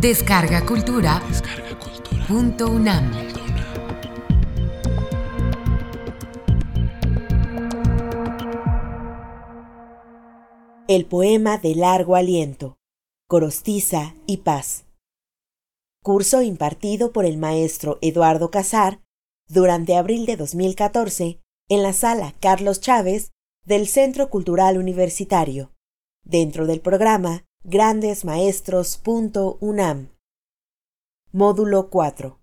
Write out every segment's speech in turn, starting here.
Descarga Cultura. Punto UNAM. El poema de largo aliento. Corostiza y paz. Curso impartido por el maestro Eduardo Casar durante abril de 2014 en la sala Carlos Chávez del Centro Cultural Universitario, dentro del programa grandesmaestros.unam. Módulo 4.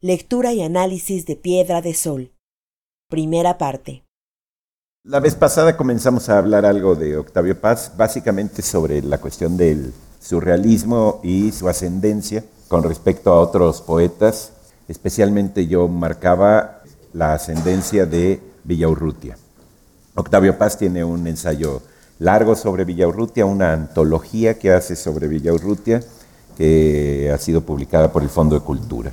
Lectura y análisis de Piedra de Sol. Primera parte. La vez pasada comenzamos a hablar algo de Octavio Paz, básicamente sobre la cuestión del surrealismo y su ascendencia con respecto a otros poetas. Especialmente yo marcaba la ascendencia de Villaurrutia. Octavio Paz tiene un ensayo largo sobre Villaurrutia, una antología que hace sobre Villaurrutia, que ha sido publicada por el Fondo de Cultura.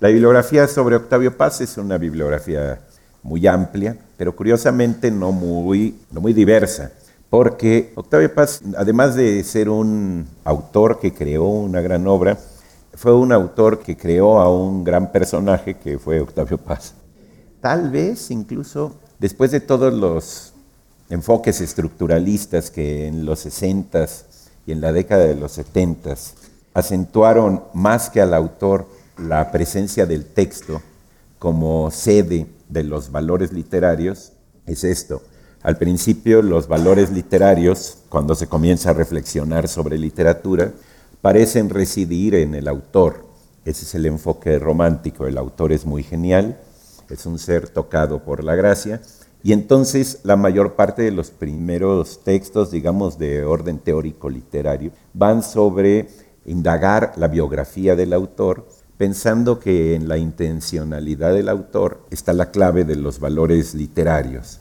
La bibliografía sobre Octavio Paz es una bibliografía muy amplia, pero curiosamente no muy, no muy diversa, porque Octavio Paz, además de ser un autor que creó una gran obra, fue un autor que creó a un gran personaje que fue Octavio Paz. Tal vez incluso después de todos los enfoques estructuralistas que en los 60 y en la década de los 70 acentuaron más que al autor la presencia del texto como sede de los valores literarios, es esto. Al principio los valores literarios, cuando se comienza a reflexionar sobre literatura, parecen residir en el autor. Ese es el enfoque romántico. El autor es muy genial, es un ser tocado por la gracia, y entonces la mayor parte de los primeros textos, digamos, de orden teórico literario, van sobre indagar la biografía del autor, pensando que en la intencionalidad del autor está la clave de los valores literarios.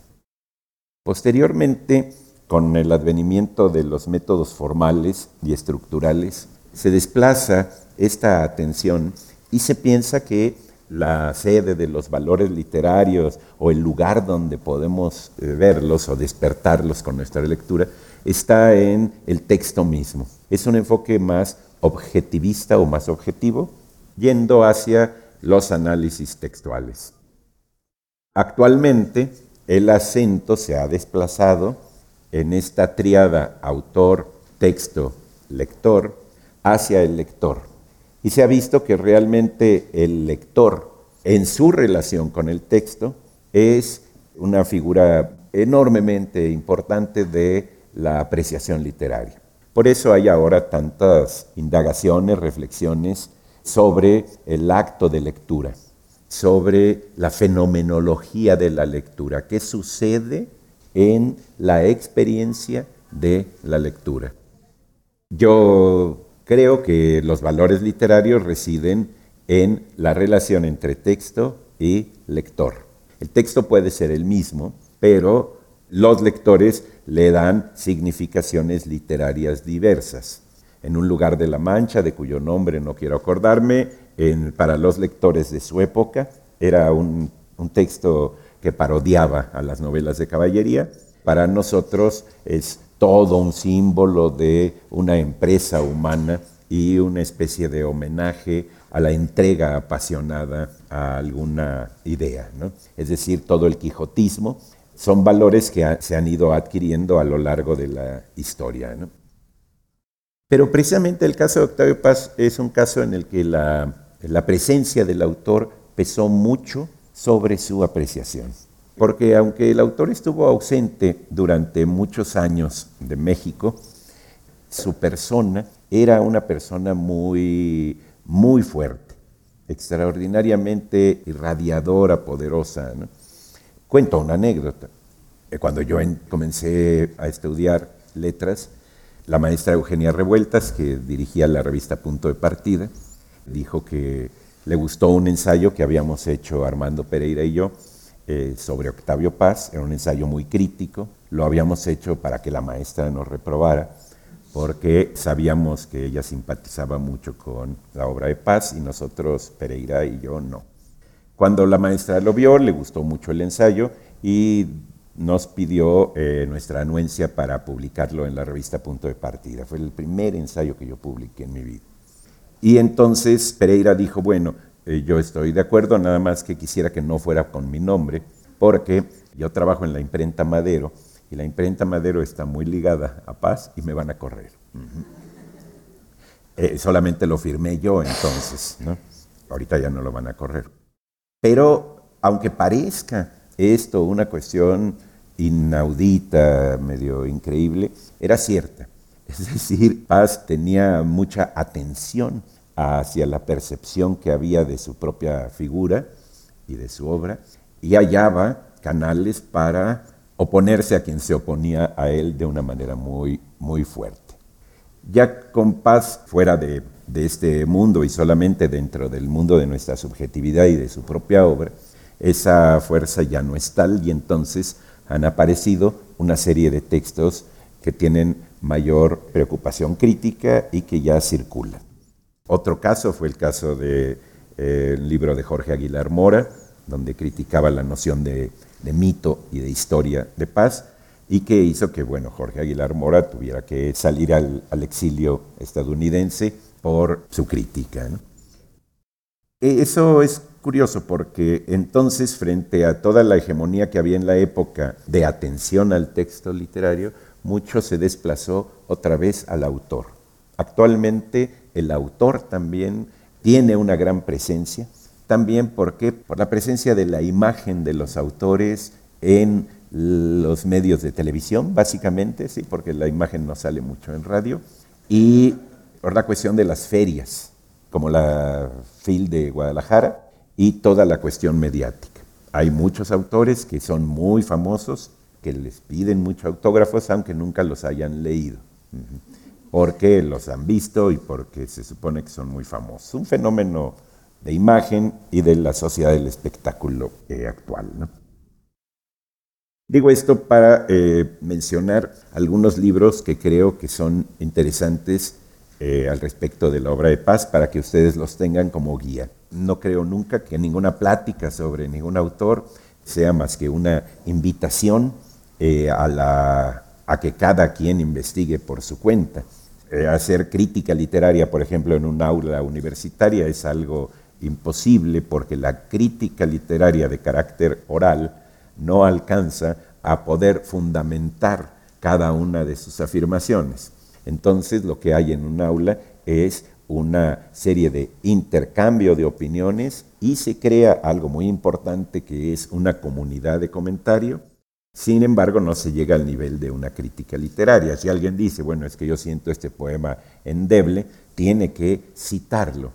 Posteriormente, con el advenimiento de los métodos formales y estructurales, se desplaza esta atención y se piensa que la sede de los valores literarios o el lugar donde podemos eh, verlos o despertarlos con nuestra lectura está en el texto mismo. Es un enfoque más objetivista o más objetivo, yendo hacia los análisis textuales. Actualmente, el acento se ha desplazado en esta triada autor, texto, lector, hacia el lector y se ha visto que realmente el lector, en su relación con el texto, es una figura enormemente importante de la apreciación literaria. Por eso hay ahora tantas indagaciones, reflexiones sobre el acto de lectura, sobre la fenomenología de la lectura, qué sucede en la experiencia de la lectura. Yo Creo que los valores literarios residen en la relación entre texto y lector. El texto puede ser el mismo, pero los lectores le dan significaciones literarias diversas. En un lugar de la Mancha, de cuyo nombre no quiero acordarme, para los lectores de su época, era un texto que parodiaba a las novelas de caballería. Para nosotros es todo un símbolo de una empresa humana y una especie de homenaje a la entrega apasionada a alguna idea. Es decir, todo el quijotismo son valores que se han ido adquiriendo a lo largo de la historia. Pero precisamente el caso de Octavio Paz es un caso en el que la, la presencia del autor pesó mucho sobre su apreciación porque aunque el autor estuvo ausente durante muchos años de México, su persona era una persona muy, muy fuerte, extraordinariamente irradiadora, poderosa. Cuento una anécdota. Eh, cuando yo comencé a estudiar letras, la maestra Eugenia Revueltas, que dirigía la revista Punto de Partida, dijo que le gustó un ensayo que habíamos hecho Armando Pereira y yo, eh, sobre Octavio Paz, era un ensayo muy crítico, lo habíamos hecho para que la maestra nos reprobara, porque sabíamos que ella simpatizaba mucho con la obra de Paz y nosotros, Pereira y yo, no. Cuando la maestra lo vio, le gustó mucho el ensayo y nos pidió eh, nuestra anuencia para publicarlo en la revista Punto de Partida. Fue el primer ensayo que yo publiqué en mi vida. Y entonces Pereira dijo, bueno, eh, yo estoy de acuerdo, nada más que quisiera que no fuera con mi nombre, porque yo trabajo en la imprenta Madero y la imprenta Madero está muy ligada a Paz y me van a correr. Eh, solamente lo firmé yo entonces, ¿no? Ahorita ya no lo van a correr. Pero aunque parezca esto una cuestión inaudita, medio increíble, era cierta. Es decir, Paz tenía mucha atención hacia la percepción que había de su propia figura y de su obra, y hallaba canales para oponerse a quien se oponía a él de una manera muy, muy fuerte. Ya con Paz fuera de, de este mundo y solamente dentro del mundo de nuestra subjetividad y de su propia obra, esa fuerza ya no es tal y entonces han aparecido una serie de textos que tienen mayor preocupación crítica y que ya circulan. Otro caso fue el caso del de, eh, libro de Jorge Aguilar Mora, donde criticaba la noción de, mito y de historia de paz, y que hizo que bueno, Jorge Aguilar Mora tuviera que salir al, exilio estadounidense por su crítica. E, eso es curioso porque entonces frente a toda la hegemonía que había en la época de atención al texto literario, mucho se desplazó otra vez al autor. Actualmente el autor también tiene una gran presencia, también porque por la presencia de la imagen de los autores en los medios de televisión, básicamente, sí, porque la imagen no sale mucho en radio, y por la cuestión de las ferias, como la FIL de Guadalajara, y toda la cuestión mediática. Hay muchos autores que son muy famosos, que les piden muchos autógrafos, aunque nunca los hayan leído porque los han visto y porque se supone que son muy famosos. Un fenómeno de imagen y de la sociedad del espectáculo eh, actual. Digo esto para eh, mencionar algunos libros que creo que son interesantes eh, al respecto de la obra de paz para que ustedes los tengan como guía. No creo nunca que ninguna plática sobre ningún autor sea más que una invitación a que cada quien investigue por su cuenta. Eh, hacer crítica literaria, por ejemplo, en un aula universitaria es algo imposible porque la crítica literaria de carácter oral no alcanza a poder fundamentar cada una de sus afirmaciones. Entonces lo que hay en un aula es una serie de intercambio de opiniones y se crea algo muy importante que es una comunidad de comentario sin embargo, no se llega al nivel de una crítica literaria. Si alguien dice, bueno, es que yo siento este poema endeble, tiene que citarlo.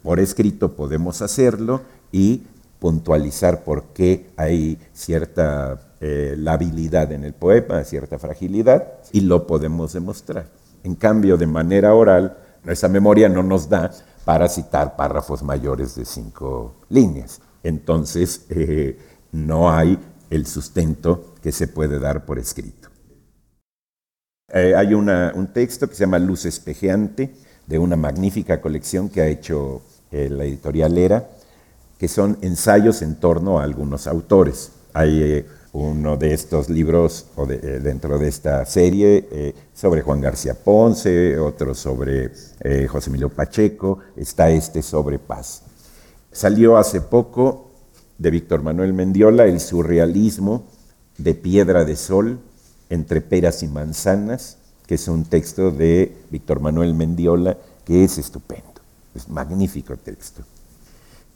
Por escrito podemos hacerlo y puntualizar por qué hay cierta eh, labilidad en el poema, cierta fragilidad, y lo podemos demostrar. En cambio, de manera oral, nuestra memoria no nos da para citar párrafos mayores de cinco líneas. Entonces, eh, no hay el sustento que se puede dar por escrito. Eh, hay un texto que se llama Luz Espejeante, de una magnífica colección que ha hecho eh, la editorial Era, que son ensayos en torno a algunos autores. Hay eh, uno de estos libros o dentro de esta serie sobre Juan García Ponce, otro sobre José Emilio Pacheco, está este sobre Paz. Salió hace poco de Víctor Manuel Mendiola, El surrealismo de Piedra de Sol entre peras y manzanas, que es un texto de Víctor Manuel Mendiola, que es estupendo, es magnífico texto.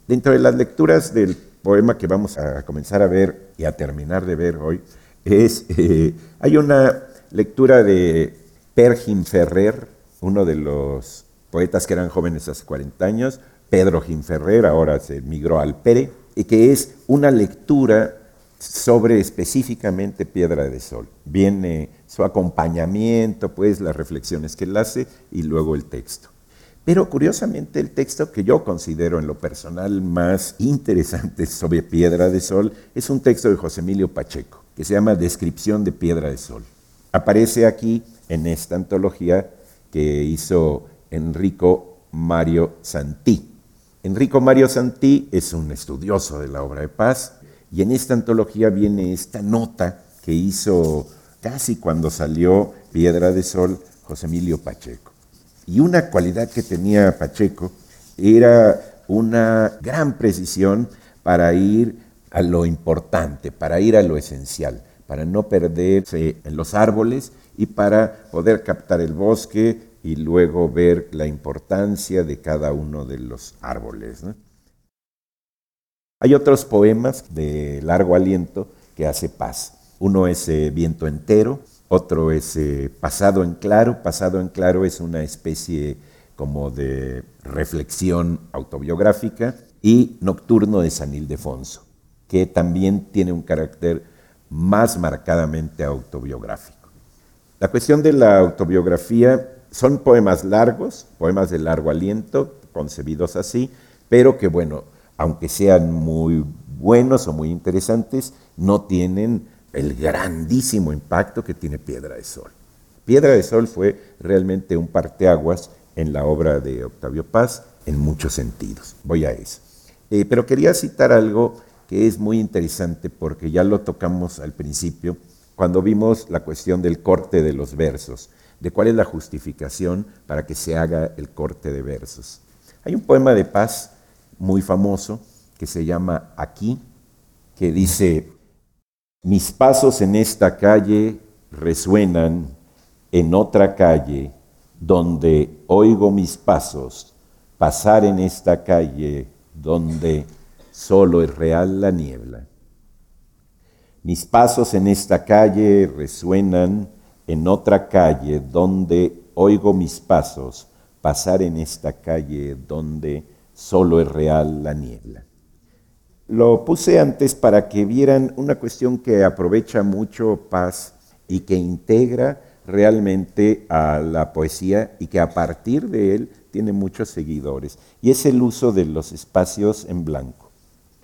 Dentro de las lecturas del poema que vamos a comenzar a ver y a terminar de ver hoy, es, eh, hay una lectura de Per Ferrer, uno de los poetas que eran jóvenes hace 40 años, Pedro Ferrer, ahora se migró al Pere, y que es una lectura sobre específicamente Piedra de Sol. Viene su acompañamiento, pues las reflexiones que él hace y luego el texto. Pero curiosamente el texto que yo considero en lo personal más interesante sobre Piedra de Sol es un texto de José Emilio Pacheco, que se llama Descripción de Piedra de Sol. Aparece aquí en esta antología que hizo Enrico Mario Santí. Enrico Mario Santí es un estudioso de la obra de paz y en esta antología viene esta nota que hizo casi cuando salió Piedra de Sol José Emilio Pacheco. Y una cualidad que tenía Pacheco era una gran precisión para ir a lo importante, para ir a lo esencial, para no perderse en los árboles y para poder captar el bosque y luego ver la importancia de cada uno de los árboles. Hay otros poemas de largo aliento que hace paz. Uno es eh, Viento entero, otro es eh, Pasado en claro. Pasado en claro es una especie como de reflexión autobiográfica y Nocturno de San Ildefonso, que también tiene un carácter más marcadamente autobiográfico. La cuestión de la autobiografía son poemas largos, poemas de largo aliento, concebidos así, pero que bueno, aunque sean muy buenos o muy interesantes, no tienen el grandísimo impacto que tiene Piedra de Sol. Piedra de Sol fue realmente un parteaguas en la obra de Octavio Paz en muchos sentidos. Voy a eso. Eh, pero quería citar algo que es muy interesante porque ya lo tocamos al principio cuando vimos la cuestión del corte de los versos, de cuál es la justificación para que se haga el corte de versos. Hay un poema de Paz muy famoso que se llama Aquí, que dice, mis pasos en esta calle resuenan en otra calle donde oigo mis pasos pasar en esta calle donde solo es real la niebla. Mis pasos en esta calle resuenan en otra calle donde oigo mis pasos pasar en esta calle donde solo es real la niebla. Lo puse antes para que vieran una cuestión que aprovecha mucho Paz y que integra realmente a la poesía y que a partir de él tiene muchos seguidores, y es el uso de los espacios en blanco.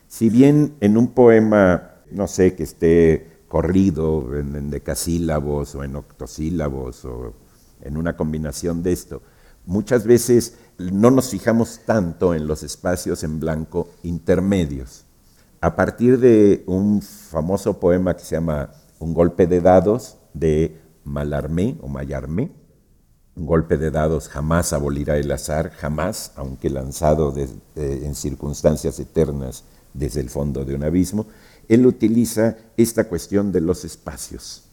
Si bien en un poema, no sé, que esté corrido en, decasílabos o en octosílabos o en una combinación de esto, muchas veces no nos fijamos tanto en los espacios en blanco intermedios. A partir de un famoso poema que se llama Un golpe de dados de Malarmé o Mayarmé, un golpe de dados jamás abolirá el azar, jamás, aunque lanzado en circunstancias eternas desde el fondo de un abismo, él utiliza esta cuestión de los espacios.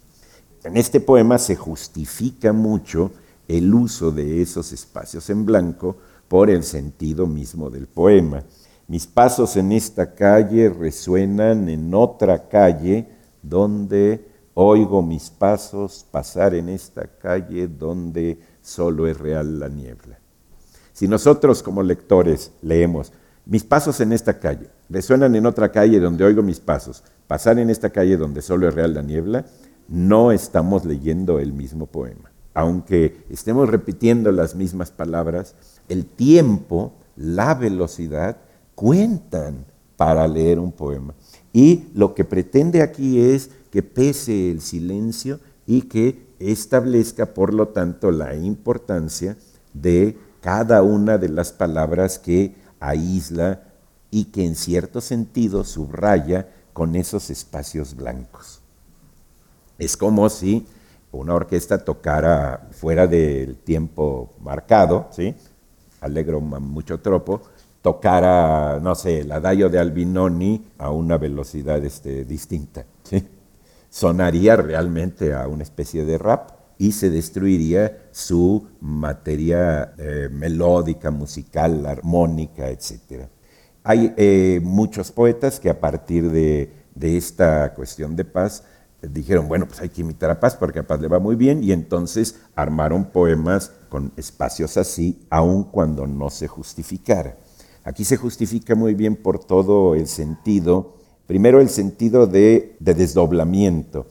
En este poema se justifica mucho el uso de esos espacios en blanco por el sentido mismo del poema. Mis pasos en esta calle resuenan en otra calle donde oigo mis pasos pasar en esta calle donde solo es real la niebla. Si nosotros como lectores leemos, mis pasos en esta calle resuenan en otra calle donde oigo mis pasos, pasar en esta calle donde solo es real la niebla, no estamos leyendo el mismo poema aunque estemos repitiendo las mismas palabras, el tiempo, la velocidad cuentan para leer un poema. Y lo que pretende aquí es que pese el silencio y que establezca, por lo tanto, la importancia de cada una de las palabras que aísla y que en cierto sentido subraya con esos espacios blancos. Es como si una orquesta tocara fuera del tiempo marcado, ¿sí? Alegro mucho tropo, tocara, no sé, el adagio de Albinoni a una velocidad este, distinta. Sonaría realmente a una especie de rap y se destruiría su materia eh, melódica, musical, armónica, etc. Hay eh, muchos poetas que a partir de, de esta cuestión de paz dijeron, bueno, pues hay que imitar a Paz porque a Paz le va muy bien y entonces armaron poemas con espacios así, aun cuando no se justificara. Aquí se justifica muy bien por todo el sentido, primero el sentido de, de desdoblamiento.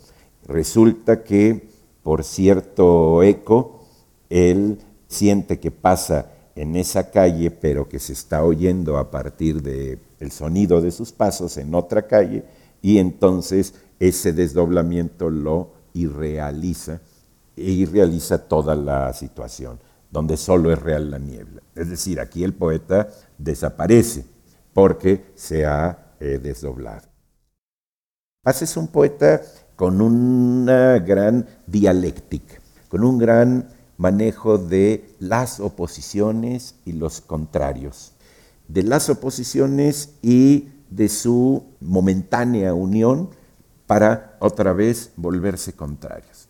Resulta que por cierto eco, él siente que pasa en esa calle, pero que se está oyendo a partir del el sonido de sus pasos en otra calle, y entonces ese desdoblamiento lo irrealiza e irrealiza toda la situación, donde solo es real la niebla. Es decir, aquí el poeta desaparece porque se ha eh, desdoblado. Paz es un poeta con una gran dialéctica, con un gran manejo de las oposiciones y los contrarios. de las oposiciones y de su momentánea unión para otra vez volverse contrarios.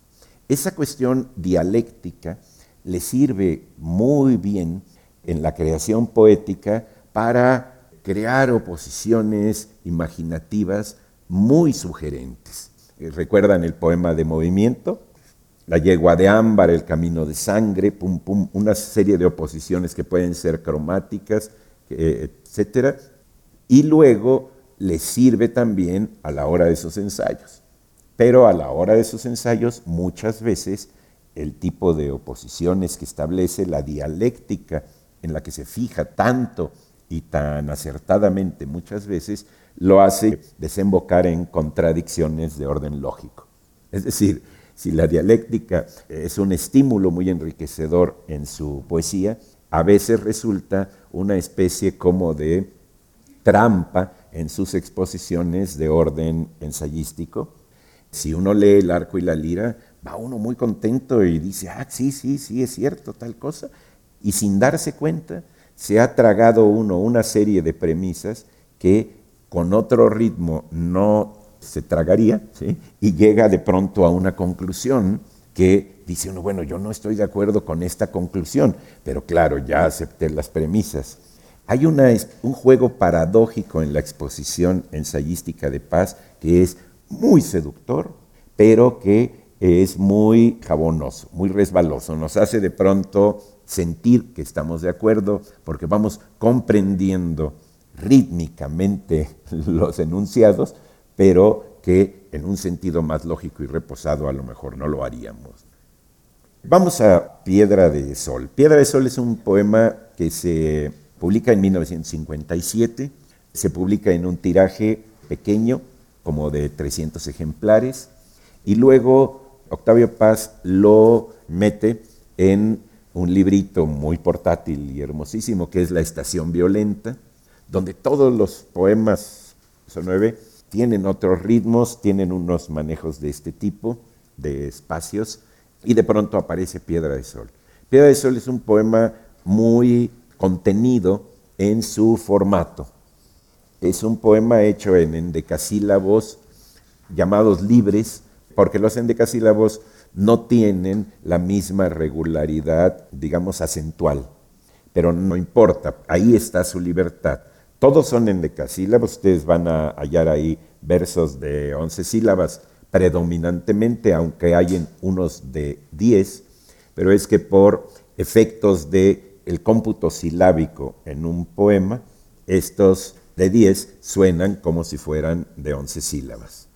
Esa cuestión dialéctica le sirve muy bien en la creación poética para crear oposiciones imaginativas muy sugerentes. Eh, ¿Recuerdan el poema de movimiento? La yegua de ámbar, el camino de sangre, pum, pum, una serie de oposiciones que pueden ser cromáticas, etc. Y luego le sirve también a la hora de sus ensayos. Pero a la hora de sus ensayos muchas veces el tipo de oposiciones que establece, la dialéctica en la que se fija tanto y tan acertadamente muchas veces, lo hace desembocar en contradicciones de orden lógico. Es decir, si la dialéctica es un estímulo muy enriquecedor en su poesía, a veces resulta una especie como de trampa en sus exposiciones de orden ensayístico. Si uno lee el arco y la lira, va uno muy contento y dice, ah, sí, sí, sí, es cierto, tal cosa. Y sin darse cuenta, se ha tragado uno una serie de premisas que con otro ritmo no se tragaría, y llega de pronto a una conclusión que dice uno, bueno, yo no estoy de acuerdo con esta conclusión, pero claro, ya acepté las premisas. Hay un juego paradójico en la exposición ensayística de paz que es muy seductor, pero que es muy jabonoso, muy resbaloso. Nos hace de pronto sentir que estamos de acuerdo porque vamos comprendiendo rítmicamente los enunciados, pero que en un sentido más lógico y reposado a lo mejor no lo haríamos. Vamos a Piedra de Sol. Piedra de Sol es un poema que se publica en 1957, se publica en un tiraje pequeño, como de 300 ejemplares, y luego Octavio Paz lo mete en un librito muy portátil y hermosísimo que es La Estación Violenta, donde todos los poemas, son nueve, tienen otros ritmos, tienen unos manejos de este tipo, de espacios, y de pronto aparece Piedra de Sol. Piedra de Sol es un poema muy contenido en su formato. Es un poema hecho en endecasílabos llamados libres, porque los endecasílabos no tienen la misma regularidad, digamos, acentual. Pero no importa, ahí está su libertad. Todos son endecasílabos, ustedes van a hallar ahí versos de once sílabas predominantemente, aunque hay unos de diez, pero es que por efectos de el cómputo silábico en un poema, estos de diez suenan como si fueran de once sílabas.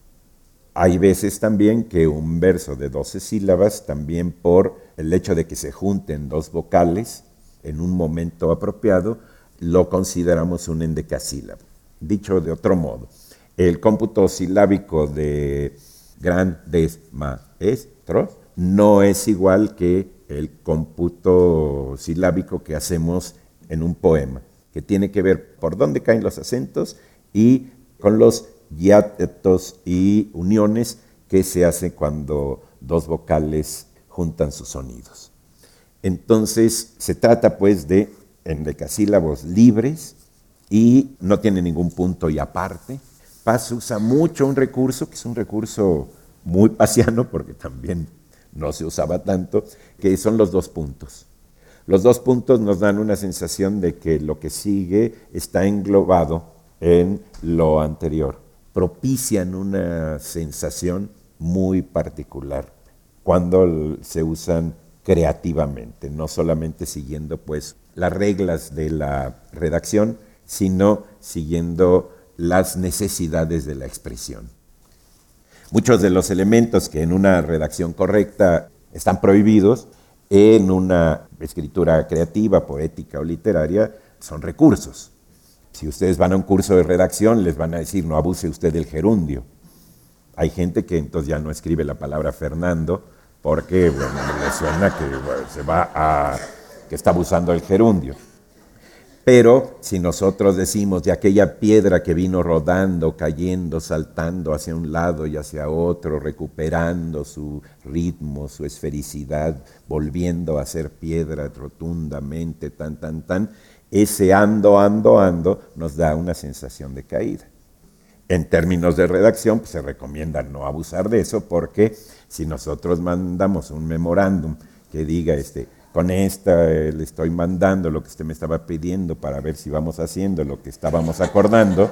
Hay veces también que un verso de 12 sílabas, también por el hecho de que se junten dos vocales en un momento apropiado, lo consideramos un endecasílabo. Dicho de otro modo, el cómputo silábico de grandes maestros no es igual que el cómputo silábico que hacemos en un poema, que tiene que ver por dónde caen los acentos y con los hiatos y uniones que se hacen cuando dos vocales juntan sus sonidos. Entonces, se trata pues de endecasílabos libres y no tiene ningún punto y aparte. Paz usa mucho un recurso, que es un recurso muy pasiano, porque también no se usaba tanto, que son los dos puntos. Los dos puntos nos dan una sensación de que lo que sigue está englobado en lo anterior propician una sensación muy particular cuando se usan creativamente, no solamente siguiendo pues las reglas de la redacción, sino siguiendo las necesidades de la expresión. Muchos de los elementos que en una redacción correcta están prohibidos, en una escritura creativa, poética o literaria, son recursos. Si ustedes van a un curso de redacción, les van a decir, no abuse usted del gerundio. Hay gente que entonces ya no escribe la palabra Fernando porque bueno, que se va a que está abusando del gerundio. Pero si nosotros decimos de aquella piedra que vino rodando, cayendo, saltando hacia un lado y hacia otro, recuperando su ritmo, su esfericidad, volviendo a ser piedra rotundamente, tan, tan, tan, ese ando, ando, ando nos da una sensación de caída. En términos de redacción, pues, se recomienda no abusar de eso porque si nosotros mandamos un memorándum que diga, este, con esta eh, le estoy mandando lo que usted me estaba pidiendo para ver si vamos haciendo lo que estábamos acordando,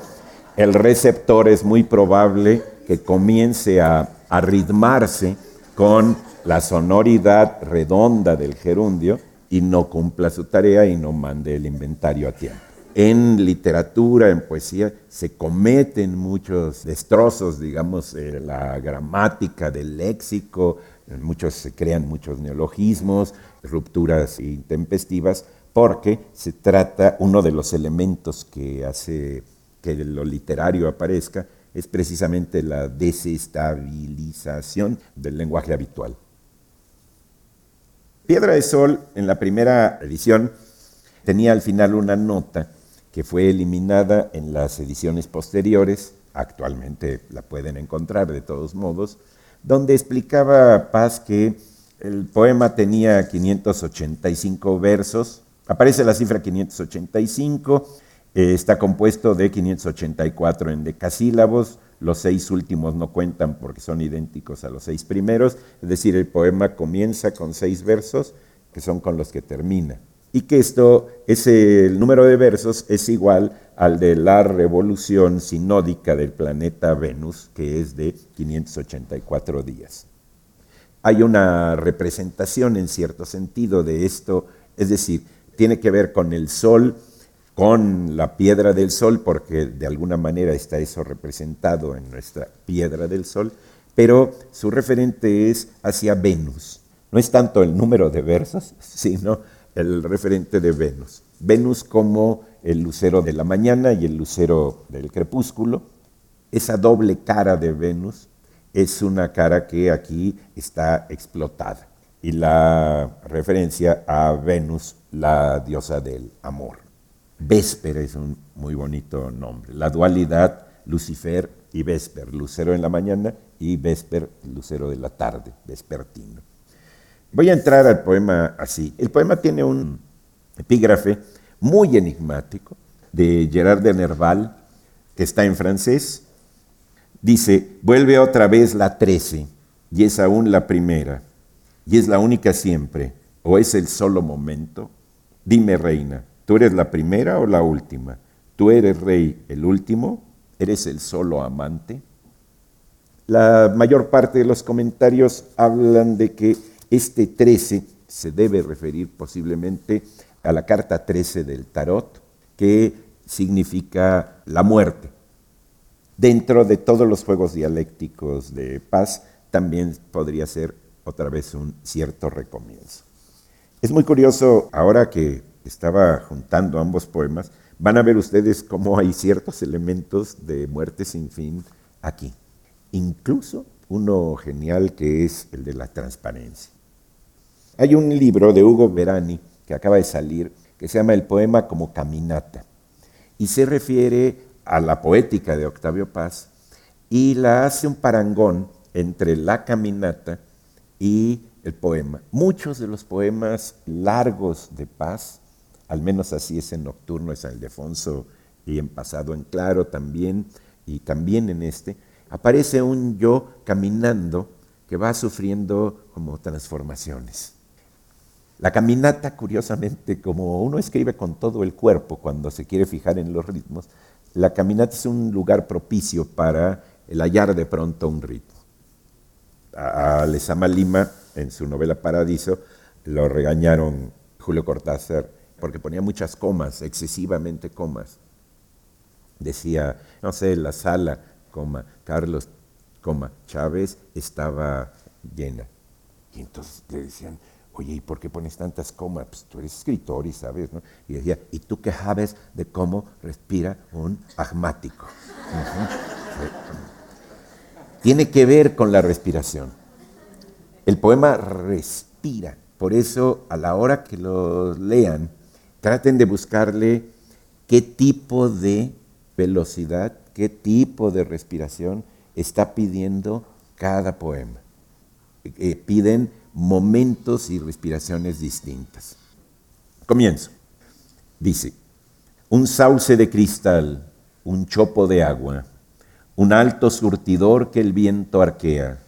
el receptor es muy probable que comience a, a ritmarse con la sonoridad redonda del gerundio y no cumpla su tarea y no mande el inventario a tiempo. En literatura, en poesía, se cometen muchos destrozos, digamos, eh, la gramática del léxico, muchos se crean muchos neologismos, rupturas intempestivas, porque se trata, uno de los elementos que hace que lo literario aparezca es precisamente la desestabilización del lenguaje habitual. Piedra de Sol, en la primera edición, tenía al final una nota que fue eliminada en las ediciones posteriores, actualmente la pueden encontrar de todos modos, donde explicaba Paz que el poema tenía 585 versos, aparece la cifra 585, eh, está compuesto de 584 en decasílabos, los seis últimos no cuentan porque son idénticos a los seis primeros, es decir, el poema comienza con seis versos que son con los que termina. Y que esto, ese, el número de versos es igual al de la revolución sinódica del planeta Venus, que es de 584 días. Hay una representación en cierto sentido de esto, es decir, tiene que ver con el Sol, con la piedra del Sol, porque de alguna manera está eso representado en nuestra piedra del Sol, pero su referente es hacia Venus. No es tanto el número de versos, sino el referente de Venus. Venus como el lucero de la mañana y el lucero del crepúsculo. Esa doble cara de Venus es una cara que aquí está explotada. Y la referencia a Venus, la diosa del amor. Véspera es un muy bonito nombre. La dualidad Lucifer y Vesper, lucero en la mañana y Vesper, lucero de la tarde, vespertino. Voy a entrar al poema así. El poema tiene un epígrafe muy enigmático de Gerard de Nerval, que está en francés. Dice, vuelve otra vez la trece, y es aún la primera, y es la única siempre, o es el solo momento. Dime, reina, ¿tú eres la primera o la última? ¿Tú eres rey el último? ¿Eres el solo amante? La mayor parte de los comentarios hablan de que este 13 se debe referir posiblemente a la carta 13 del tarot, que significa la muerte. Dentro de todos los juegos dialécticos de paz, también podría ser otra vez un cierto recomienzo. Es muy curioso, ahora que estaba juntando ambos poemas, van a ver ustedes cómo hay ciertos elementos de muerte sin fin aquí. Incluso uno genial que es el de la transparencia. Hay un libro de Hugo Verani que acaba de salir que se llama El poema como caminata y se refiere a la poética de Octavio Paz y la hace un parangón entre la caminata y el poema. Muchos de los poemas largos de Paz, al menos así es en Nocturno, es en Ildefonso y en Pasado en Claro también, y también en este, aparece un yo caminando que va sufriendo como transformaciones. La caminata, curiosamente, como uno escribe con todo el cuerpo cuando se quiere fijar en los ritmos, la caminata es un lugar propicio para el hallar de pronto un ritmo. A Lezama Lima, en su novela Paradiso, lo regañaron Julio Cortázar porque ponía muchas comas, excesivamente comas. Decía, no sé, la sala, coma, Carlos, coma, Chávez estaba llena. Y entonces le decían, oye, ¿y por qué pones tantas comas? Pues tú eres escritor y sabes, ¿no? Y decía, ¿y tú qué sabes de cómo respira un asmático? Tiene que ver con la respiración. El poema respira, por eso a la hora que lo lean, traten de buscarle qué tipo de velocidad, qué tipo de respiración está pidiendo cada poema. Eh, piden momentos y respiraciones distintas. Comienzo. Dice, un sauce de cristal, un chopo de agua, un alto surtidor que el viento arquea,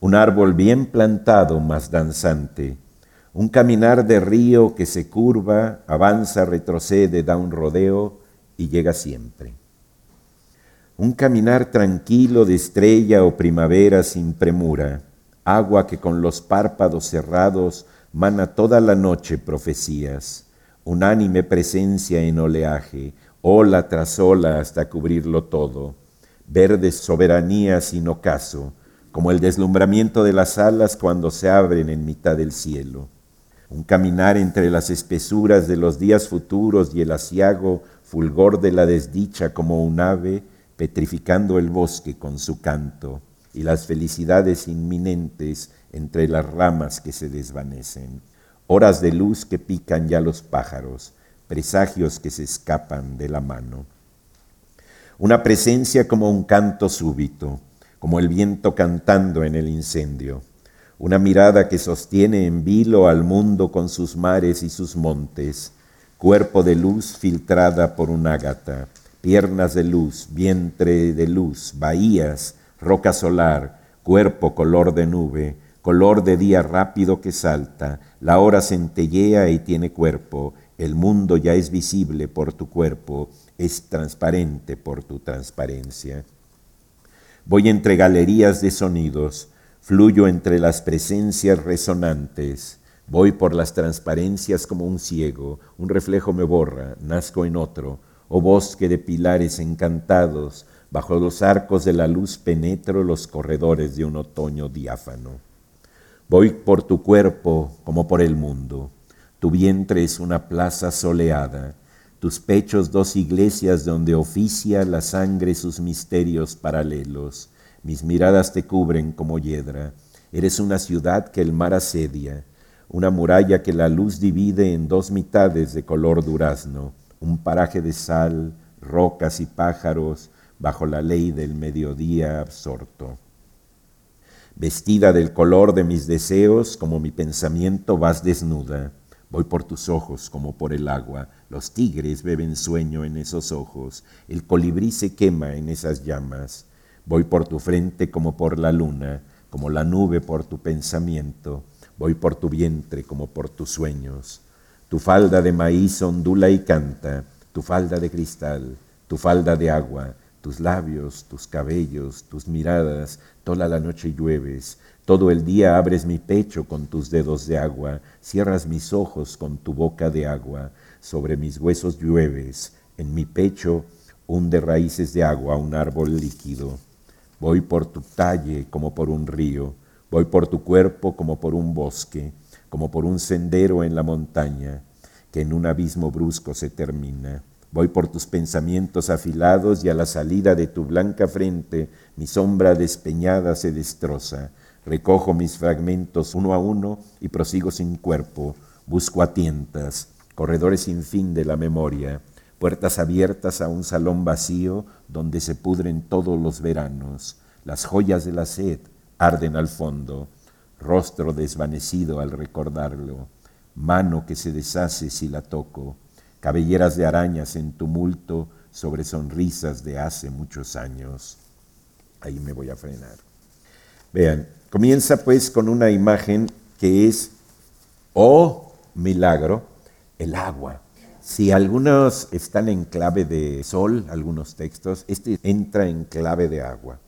un árbol bien plantado más danzante, un caminar de río que se curva, avanza, retrocede, da un rodeo y llega siempre. Un caminar tranquilo de estrella o primavera sin premura, agua que con los párpados cerrados mana toda la noche profecías, unánime presencia en oleaje, ola tras ola hasta cubrirlo todo, verde soberanía sin ocaso, como el deslumbramiento de las alas cuando se abren en mitad del cielo. Un caminar entre las espesuras de los días futuros y el asiago fulgor de la desdicha como un ave petrificando el bosque con su canto y las felicidades inminentes entre las ramas que se desvanecen, horas de luz que pican ya los pájaros, presagios que se escapan de la mano. Una presencia como un canto súbito, como el viento cantando en el incendio, una mirada que sostiene en vilo al mundo con sus mares y sus montes, cuerpo de luz filtrada por un ágata, piernas de luz, vientre de luz, bahías, roca solar, cuerpo color de nube, color de día rápido que salta, la hora centellea y tiene cuerpo, el mundo ya es visible por tu cuerpo, es transparente por tu transparencia. Voy entre galerías de sonidos, fluyo entre las presencias resonantes, voy por las transparencias como un ciego, un reflejo me borra, nazco en otro, oh bosque de pilares encantados, Bajo los arcos de la luz penetro los corredores de un otoño diáfano. Voy por tu cuerpo como por el mundo. Tu vientre es una plaza soleada, tus pechos dos iglesias donde oficia la sangre sus misterios paralelos. Mis miradas te cubren como hiedra. Eres una ciudad que el mar asedia, una muralla que la luz divide en dos mitades de color durazno, un paraje de sal, rocas y pájaros, bajo la ley del mediodía absorto. Vestida del color de mis deseos, como mi pensamiento vas desnuda. Voy por tus ojos como por el agua. Los tigres beben sueño en esos ojos. El colibrí se quema en esas llamas. Voy por tu frente como por la luna, como la nube por tu pensamiento. Voy por tu vientre como por tus sueños. Tu falda de maíz ondula y canta, tu falda de cristal, tu falda de agua, tus labios, tus cabellos, tus miradas, toda la noche llueves, todo el día abres mi pecho con tus dedos de agua, cierras mis ojos con tu boca de agua, sobre mis huesos llueves, en mi pecho hunde raíces de agua un árbol líquido. Voy por tu talle como por un río, voy por tu cuerpo como por un bosque, como por un sendero en la montaña, que en un abismo brusco se termina. Voy por tus pensamientos afilados y a la salida de tu blanca frente mi sombra despeñada se destroza. Recojo mis fragmentos uno a uno y prosigo sin cuerpo. Busco a tientas, corredores sin fin de la memoria, puertas abiertas a un salón vacío donde se pudren todos los veranos. Las joyas de la sed arden al fondo, rostro desvanecido al recordarlo, mano que se deshace si la toco cabelleras de arañas en tumulto sobre sonrisas de hace muchos años. Ahí me voy a frenar. Vean, comienza pues con una imagen que es, oh milagro, el agua. Si algunos están en clave de sol, algunos textos, este entra en clave de agua.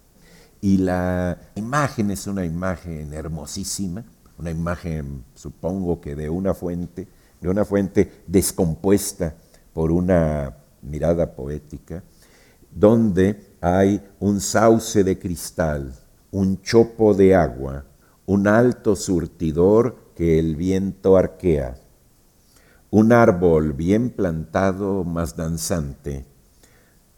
Y la imagen es una imagen hermosísima, una imagen, supongo que de una fuente, de una fuente descompuesta por una mirada poética, donde hay un sauce de cristal, un chopo de agua, un alto surtidor que el viento arquea, un árbol bien plantado más danzante,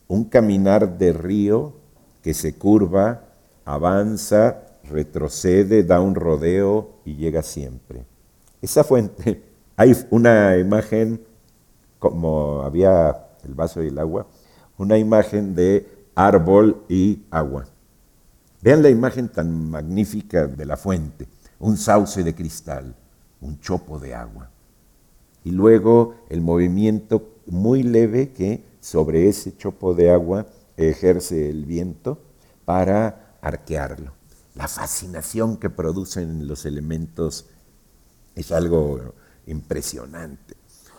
un caminar de río que se curva, avanza, retrocede, da un rodeo y llega siempre. Esa fuente hay una imagen, como había el vaso y el agua, una imagen de árbol y agua. Vean la imagen tan magnífica de la fuente, un sauce de cristal, un chopo de agua. Y luego el movimiento muy leve que sobre ese chopo de agua ejerce el viento para arquearlo. La fascinación que producen los elementos es algo impresionante.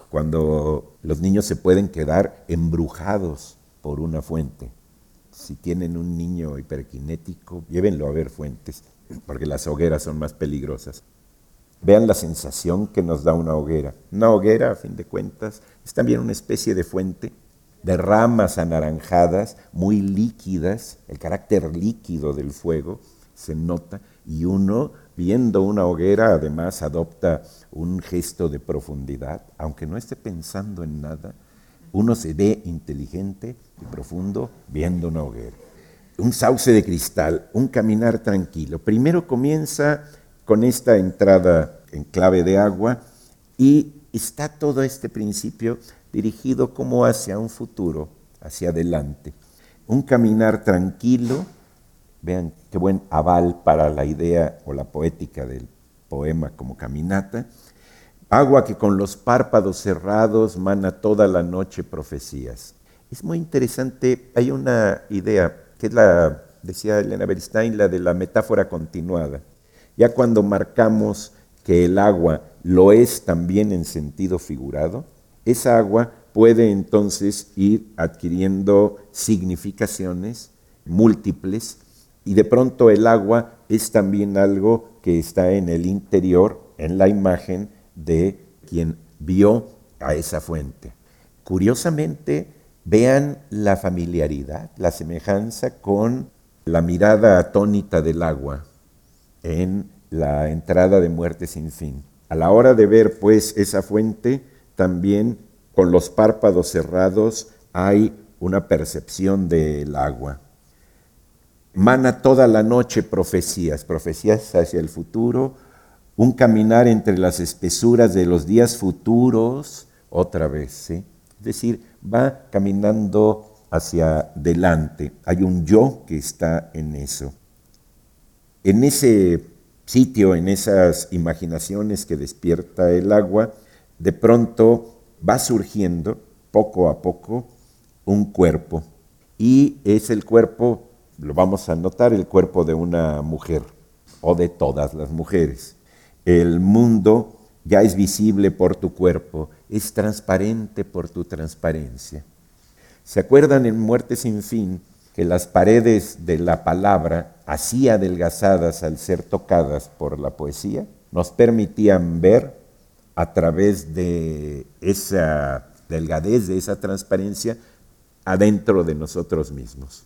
Cuando los niños se pueden quedar embrujados por una fuente. Si tienen un niño hiperkinético, llévenlo a ver fuentes, porque las hogueras son más peligrosas. Vean la sensación que nos da una hoguera. Una hoguera, a fin de cuentas, es también una especie de fuente de ramas anaranjadas, muy líquidas, el carácter líquido del fuego se nota, y uno, viendo una hoguera, además adopta un gesto de profundidad, aunque no esté pensando en nada, uno se ve inteligente y profundo viendo una hoguera. Un sauce de cristal, un caminar tranquilo. Primero comienza con esta entrada en clave de agua y está todo este principio dirigido como hacia un futuro, hacia adelante. Un caminar tranquilo, vean qué buen aval para la idea o la poética del poema como caminata. Agua que con los párpados cerrados mana toda la noche profecías. Es muy interesante, hay una idea que es la, decía Elena Beristain, la de la metáfora continuada. Ya cuando marcamos que el agua lo es también en sentido figurado, esa agua puede entonces ir adquiriendo significaciones múltiples y de pronto el agua es también algo que está en el interior, en la imagen de quien vio a esa fuente. Curiosamente, vean la familiaridad, la semejanza con la mirada atónita del agua en la entrada de muerte sin fin. A la hora de ver pues esa fuente, también con los párpados cerrados hay una percepción del agua. Mana toda la noche profecías, profecías hacia el futuro, un caminar entre las espesuras de los días futuros, otra vez, Es decir, va caminando hacia delante. Hay un yo que está en eso. En ese sitio, en esas imaginaciones que despierta el agua, de pronto va surgiendo poco a poco un cuerpo. Y es el cuerpo, lo vamos a notar, el cuerpo de una mujer o de todas las mujeres. El mundo ya es visible por tu cuerpo, es transparente por tu transparencia. ¿Se acuerdan en Muerte sin fin que las paredes de la palabra, así adelgazadas al ser tocadas por la poesía, nos permitían ver a través de esa delgadez, de esa transparencia, adentro de nosotros mismos.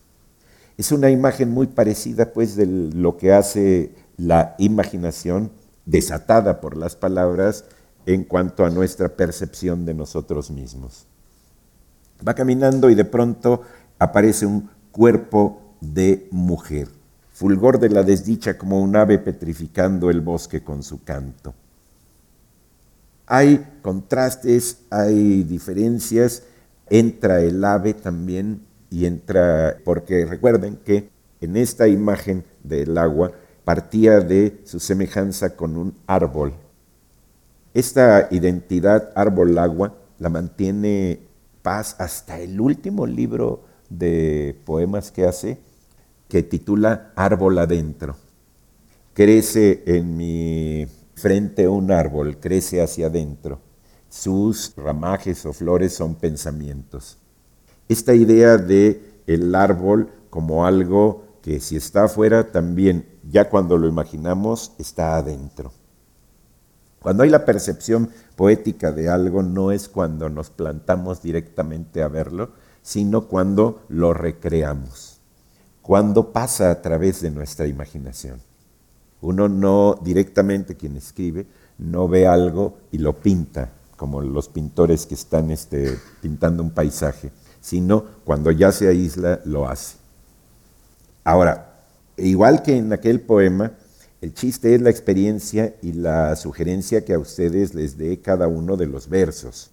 Es una imagen muy parecida pues de lo que hace la imaginación desatada por las palabras en cuanto a nuestra percepción de nosotros mismos. Va caminando y de pronto aparece un cuerpo de mujer, fulgor de la desdicha como un ave petrificando el bosque con su canto. Hay contrastes, hay diferencias, entra el ave también y entra, porque recuerden que en esta imagen del agua partía de su semejanza con un árbol. Esta identidad árbol-agua la mantiene Paz hasta el último libro de poemas que hace, que titula Árbol adentro. Crece en mi frente un árbol, crece hacia adentro. Sus ramajes o flores son pensamientos. Esta idea de el árbol como algo que si está afuera también, ya cuando lo imaginamos, está adentro. Cuando hay la percepción poética de algo, no es cuando nos plantamos directamente a verlo, sino cuando lo recreamos, cuando pasa a través de nuestra imaginación. Uno no directamente, quien escribe, no ve algo y lo pinta, como los pintores que están este, pintando un paisaje, sino cuando ya se aísla, lo hace. Ahora, igual que en aquel poema, el chiste es la experiencia y la sugerencia que a ustedes les dé cada uno de los versos.